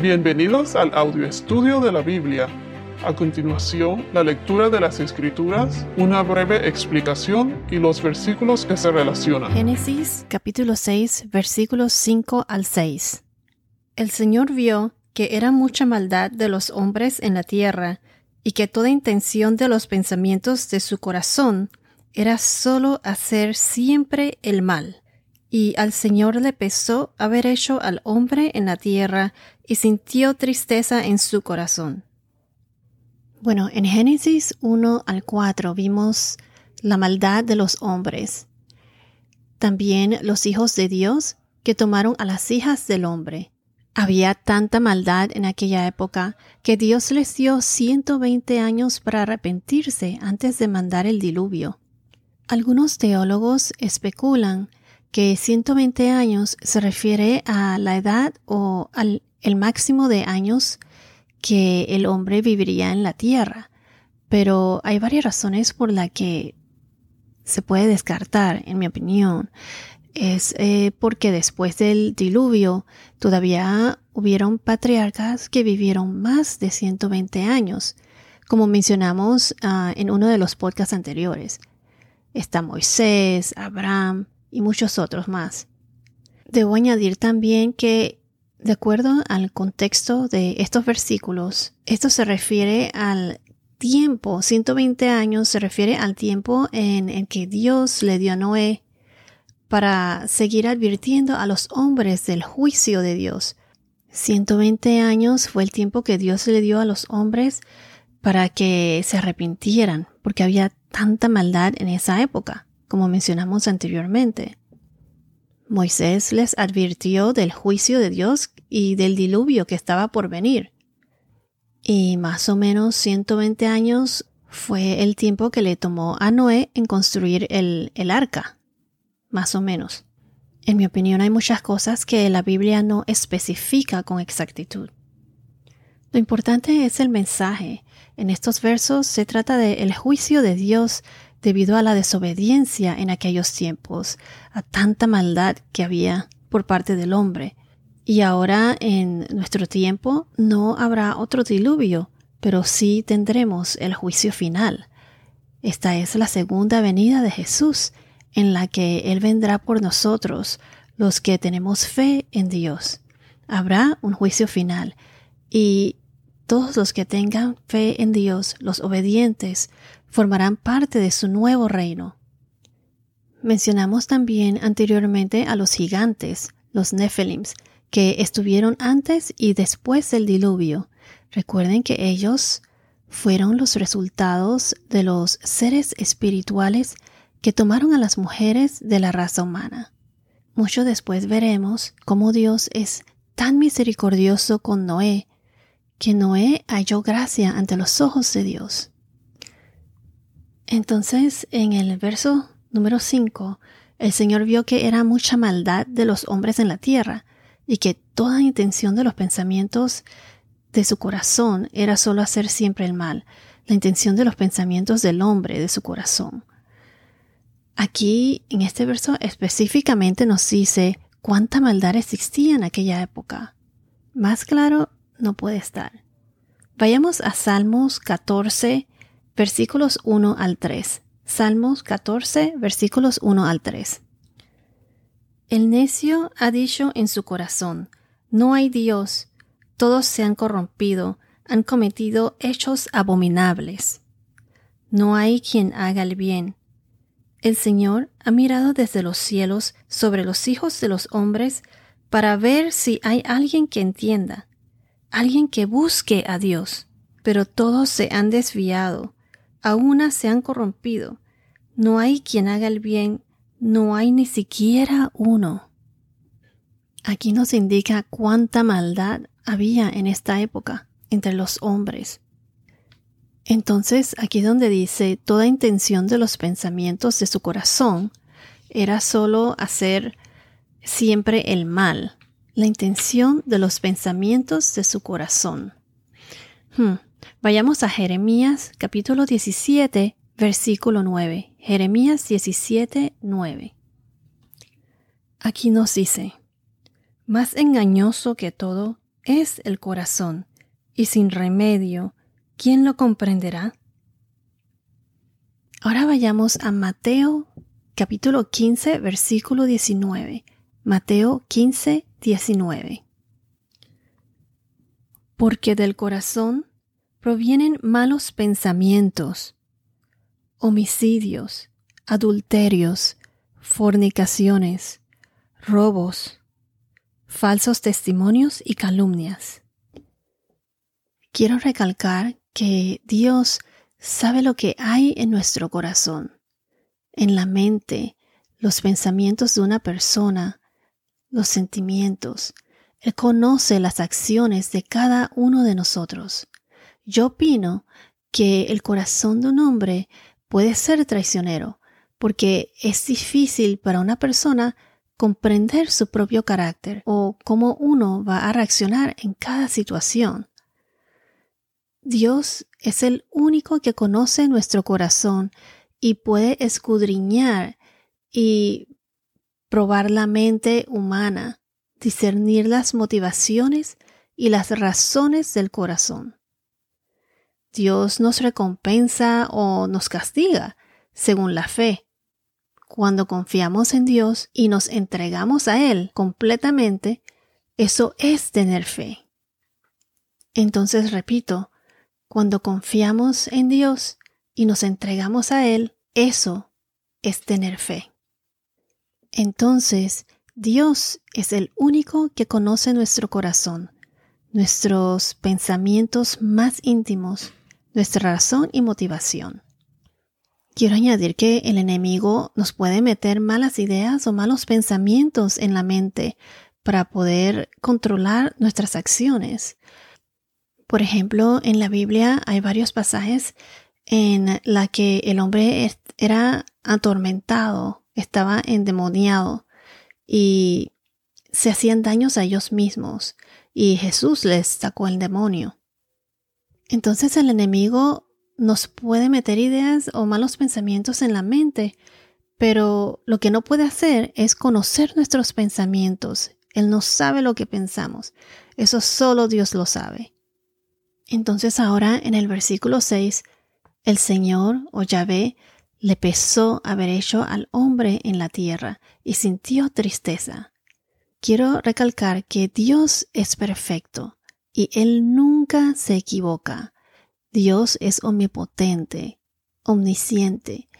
Bienvenidos al audio estudio de la Biblia. A continuación, la lectura de las Escrituras, una breve explicación y los versículos que se relacionan. Génesis capítulo 6 versículos 5 al 6. El Señor vio que era mucha maldad de los hombres en la tierra, y que toda intención de los pensamientos de su corazón era sólo hacer siempre el mal. Y al Señor le pesó haber hecho al hombre en la tierra y sintió tristeza en su corazón. Bueno, en Génesis 1 al 4 vimos la maldad de los hombres. También los hijos de Dios que tomaron a las hijas del hombre. Había tanta maldad en aquella época que Dios les dio 120 años para arrepentirse antes de mandar el diluvio. Algunos teólogos especulan que 120 años se refiere a la edad o al el máximo de años que el hombre viviría en la tierra, pero hay varias razones por las que se puede descartar, en mi opinión. Es eh, porque después del diluvio todavía hubieron patriarcas que vivieron más de 120 años, como mencionamos ah, en uno de los podcasts anteriores. Está Moisés, Abraham, y muchos otros más. Debo añadir también que, de acuerdo al contexto de estos versículos, esto se refiere al tiempo, 120 años se refiere al tiempo en el que Dios le dio a Noé para seguir advirtiendo a los hombres del juicio de Dios. 120 años fue el tiempo que Dios le dio a los hombres para que se arrepintieran, porque había tanta maldad en esa época como mencionamos anteriormente. Moisés les advirtió del juicio de Dios y del diluvio que estaba por venir. Y más o menos 120 años fue el tiempo que le tomó a Noé en construir el, el arca. Más o menos. En mi opinión hay muchas cosas que la Biblia no especifica con exactitud. Lo importante es el mensaje. En estos versos se trata del el juicio de Dios debido a la desobediencia en aquellos tiempos, a tanta maldad que había por parte del hombre. Y ahora en nuestro tiempo no habrá otro diluvio, pero sí tendremos el juicio final. Esta es la segunda venida de Jesús, en la que Él vendrá por nosotros, los que tenemos fe en Dios. Habrá un juicio final, y todos los que tengan fe en Dios, los obedientes, formarán parte de su nuevo reino. Mencionamos también anteriormente a los gigantes, los Nephilims, que estuvieron antes y después del diluvio. Recuerden que ellos fueron los resultados de los seres espirituales que tomaron a las mujeres de la raza humana. Mucho después veremos cómo Dios es tan misericordioso con Noé, que Noé halló gracia ante los ojos de Dios. Entonces, en el verso número 5, el Señor vio que era mucha maldad de los hombres en la tierra y que toda intención de los pensamientos de su corazón era solo hacer siempre el mal, la intención de los pensamientos del hombre de su corazón. Aquí, en este verso específicamente nos dice cuánta maldad existía en aquella época. Más claro no puede estar. Vayamos a Salmos 14, versículos 1 al 3. Salmos 14, versículos 1 al 3. El necio ha dicho en su corazón, no hay Dios, todos se han corrompido, han cometido hechos abominables. No hay quien haga el bien. El Señor ha mirado desde los cielos sobre los hijos de los hombres para ver si hay alguien que entienda, alguien que busque a Dios. Pero todos se han desviado, a se han corrompido. No hay quien haga el bien, no hay ni siquiera uno. Aquí nos indica cuánta maldad había en esta época entre los hombres. Entonces, aquí donde dice toda intención de los pensamientos de su corazón era solo hacer siempre el mal, la intención de los pensamientos de su corazón. Hmm. Vayamos a Jeremías capítulo 17, versículo 9. Jeremías 17, 9. Aquí nos dice, Más engañoso que todo es el corazón, y sin remedio, ¿quién lo comprenderá? Ahora vayamos a Mateo capítulo 15, versículo 19. Mateo 15, 19. Porque del corazón provienen malos pensamientos, homicidios, adulterios, fornicaciones, robos, falsos testimonios y calumnias. Quiero recalcar que Dios sabe lo que hay en nuestro corazón, en la mente, los pensamientos de una persona, los sentimientos. Él conoce las acciones de cada uno de nosotros. Yo opino que el corazón de un hombre puede ser traicionero, porque es difícil para una persona comprender su propio carácter o cómo uno va a reaccionar en cada situación. Dios es el único que conoce nuestro corazón y puede escudriñar y probar la mente humana, discernir las motivaciones y las razones del corazón. Dios nos recompensa o nos castiga según la fe, cuando confiamos en Dios y nos entregamos a Él completamente, eso es tener fe. Entonces, repito, cuando confiamos en Dios y nos entregamos a Él, eso es tener fe. Entonces, Dios es el único que conoce nuestro corazón, nuestros pensamientos más íntimos, nuestra razón y motivación. Quiero añadir que el enemigo nos puede meter malas ideas o malos pensamientos en la mente para poder controlar nuestras acciones. Por ejemplo, en la Biblia hay varios pasajes en la que el hombre era atormentado, estaba endemoniado y se hacían daños a ellos mismos y Jesús les sacó el demonio. Entonces el enemigo nos puede meter ideas o malos pensamientos en la mente, pero lo que no puede hacer es conocer nuestros pensamientos. Él no sabe lo que pensamos. Eso solo Dios lo sabe. Entonces ahora en el versículo 6, el Señor o Yahvé le pesó haber hecho al hombre en la tierra y sintió tristeza. Quiero recalcar que Dios es perfecto y Él nunca se equivoca. Dios es omnipotente, omnisciente.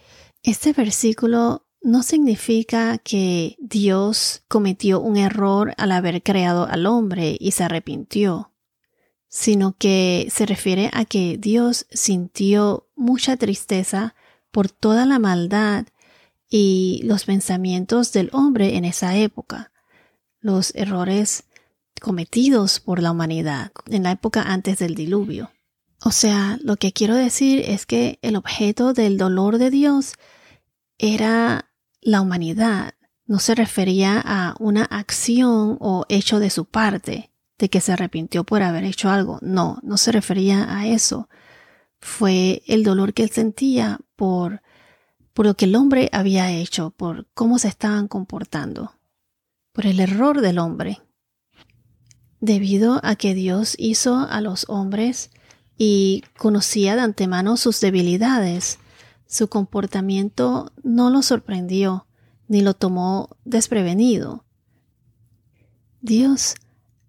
Este versículo no significa que Dios cometió un error al haber creado al hombre y se arrepintió, sino que se refiere a que Dios sintió mucha tristeza por toda la maldad y los pensamientos del hombre en esa época, los errores cometidos por la humanidad en la época antes del diluvio. O sea, lo que quiero decir es que el objeto del dolor de Dios era la humanidad. No se refería a una acción o hecho de su parte, de que se arrepintió por haber hecho algo. No, no se refería a eso. Fue el dolor que él sentía por, por lo que el hombre había hecho, por cómo se estaban comportando, por el error del hombre. Debido a que Dios hizo a los hombres y conocía de antemano sus debilidades. Su comportamiento no lo sorprendió ni lo tomó desprevenido. Dios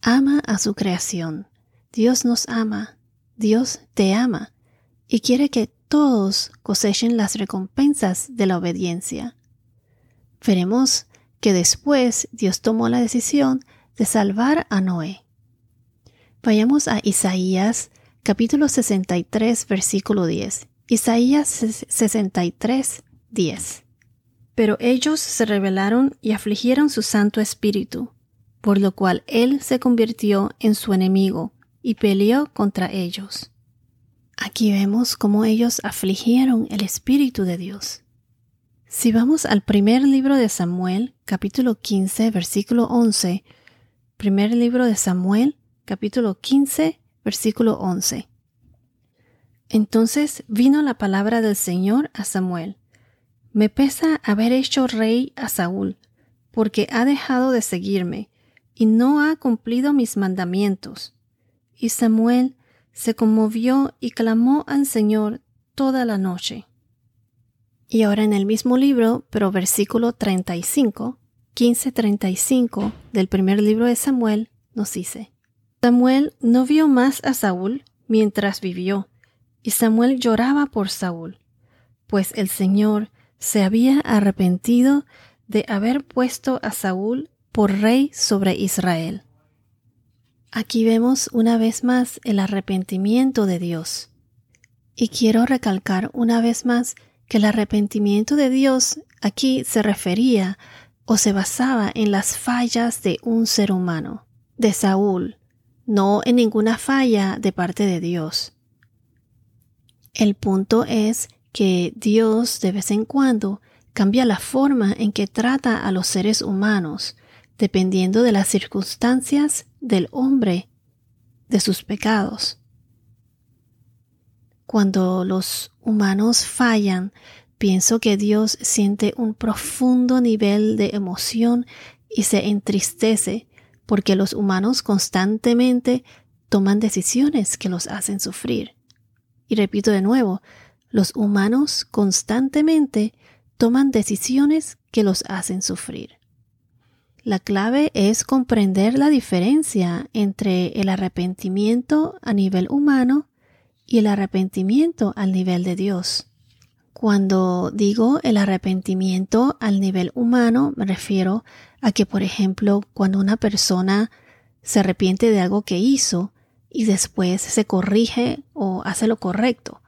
ama a su creación. Dios nos ama. Dios te ama y quiere que todos cosechen las recompensas de la obediencia. Veremos que después Dios tomó la decisión de salvar a Noé. Vayamos a Isaías capítulo 63, versículo 10. Isaías 63, 10. Pero ellos se rebelaron y afligieron su Santo Espíritu, por lo cual Él se convirtió en su enemigo y peleó contra ellos. Aquí vemos cómo ellos afligieron el Espíritu de Dios. Si vamos al primer libro de Samuel, capítulo 15, versículo 11, primer libro de Samuel, capítulo 15, versículo 11. Entonces vino la palabra del Señor a Samuel. Me pesa haber hecho rey a Saúl, porque ha dejado de seguirme y no ha cumplido mis mandamientos. Y Samuel se conmovió y clamó al Señor toda la noche. Y ahora en el mismo libro, pero versículo 35, 15-35 del primer libro de Samuel, nos dice, Samuel no vio más a Saúl mientras vivió, y Samuel lloraba por Saúl, pues el Señor se había arrepentido de haber puesto a Saúl por rey sobre Israel. Aquí vemos una vez más el arrepentimiento de Dios. Y quiero recalcar una vez más que el arrepentimiento de Dios aquí se refería o se basaba en las fallas de un ser humano, de Saúl, no en ninguna falla de parte de Dios. El punto es que Dios de vez en cuando cambia la forma en que trata a los seres humanos, dependiendo de las circunstancias del hombre, de sus pecados. Cuando los humanos fallan, pienso que Dios siente un profundo nivel de emoción y se entristece porque los humanos constantemente toman decisiones que los hacen sufrir. Y repito de nuevo, los humanos constantemente toman decisiones que los hacen sufrir. La clave es comprender la diferencia entre el arrepentimiento a nivel humano y el arrepentimiento al nivel de Dios. Cuando digo el arrepentimiento al nivel humano, me refiero a que, por ejemplo, cuando una persona se arrepiente de algo que hizo y después se corrige o hace lo correcto.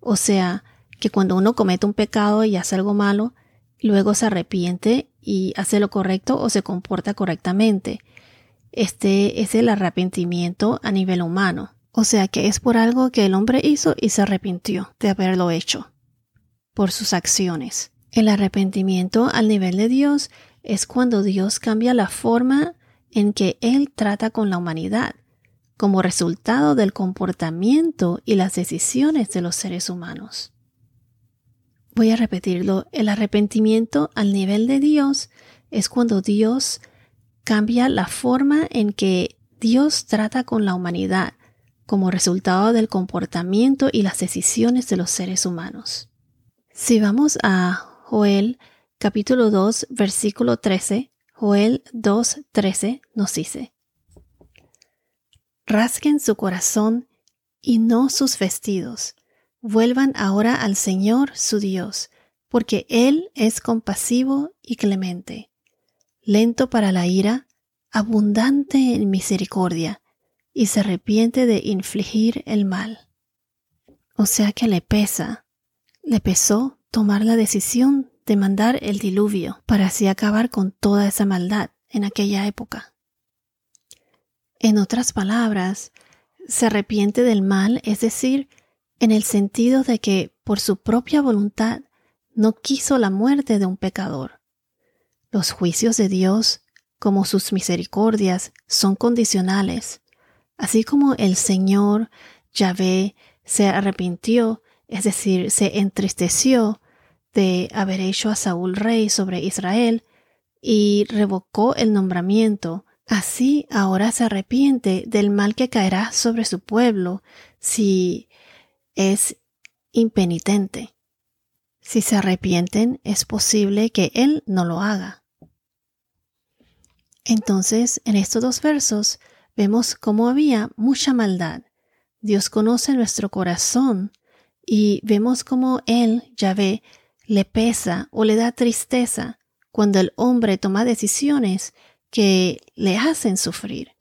O sea, que cuando uno comete un pecado y hace algo malo, luego se arrepiente y hace lo correcto o se comporta correctamente. Este es el arrepentimiento a nivel humano. O sea que es por algo que el hombre hizo y se arrepintió de haberlo hecho, por sus acciones. El arrepentimiento al nivel de Dios es cuando Dios cambia la forma en que Él trata con la humanidad, como resultado del comportamiento y las decisiones de los seres humanos. Voy a repetirlo, el arrepentimiento al nivel de Dios es cuando Dios cambia la forma en que Dios trata con la humanidad, como resultado del comportamiento y las decisiones de los seres humanos. Si vamos a Joel capítulo 2 versículo 13, Joel 2 13 nos dice, Rasquen su corazón y no sus vestidos, vuelvan ahora al Señor su Dios, porque Él es compasivo y clemente, lento para la ira, abundante en misericordia, y se arrepiente de infligir el mal. O sea que le pesa, le pesó tomar la decisión de mandar el diluvio para así acabar con toda esa maldad en aquella época. En otras palabras, se arrepiente del mal, es decir, en el sentido de que por su propia voluntad no quiso la muerte de un pecador. Los juicios de Dios, como sus misericordias, son condicionales Así como el Señor Yahvé se arrepintió, es decir, se entristeció de haber hecho a Saúl rey sobre Israel y revocó el nombramiento, así ahora se arrepiente del mal que caerá sobre su pueblo si es impenitente. Si se arrepienten, es posible que Él no lo haga. Entonces, en estos dos versos, vemos cómo había mucha maldad. Dios conoce nuestro corazón y vemos cómo Él, Yahvé, le pesa o le da tristeza cuando el hombre toma decisiones que le hacen sufrir.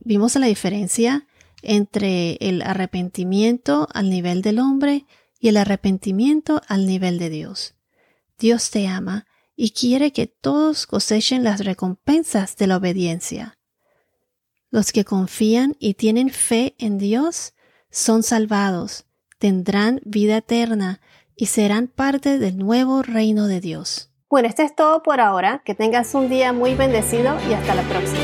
Vimos la diferencia entre el arrepentimiento al nivel del hombre y el arrepentimiento al nivel de Dios. Dios te ama y quiere que todos cosechen las recompensas de la obediencia. Los que confían y tienen fe en Dios son salvados, tendrán vida eterna y serán parte del nuevo reino de Dios. Bueno, esto es todo por ahora. Que tengas un día muy bendecido y hasta la próxima.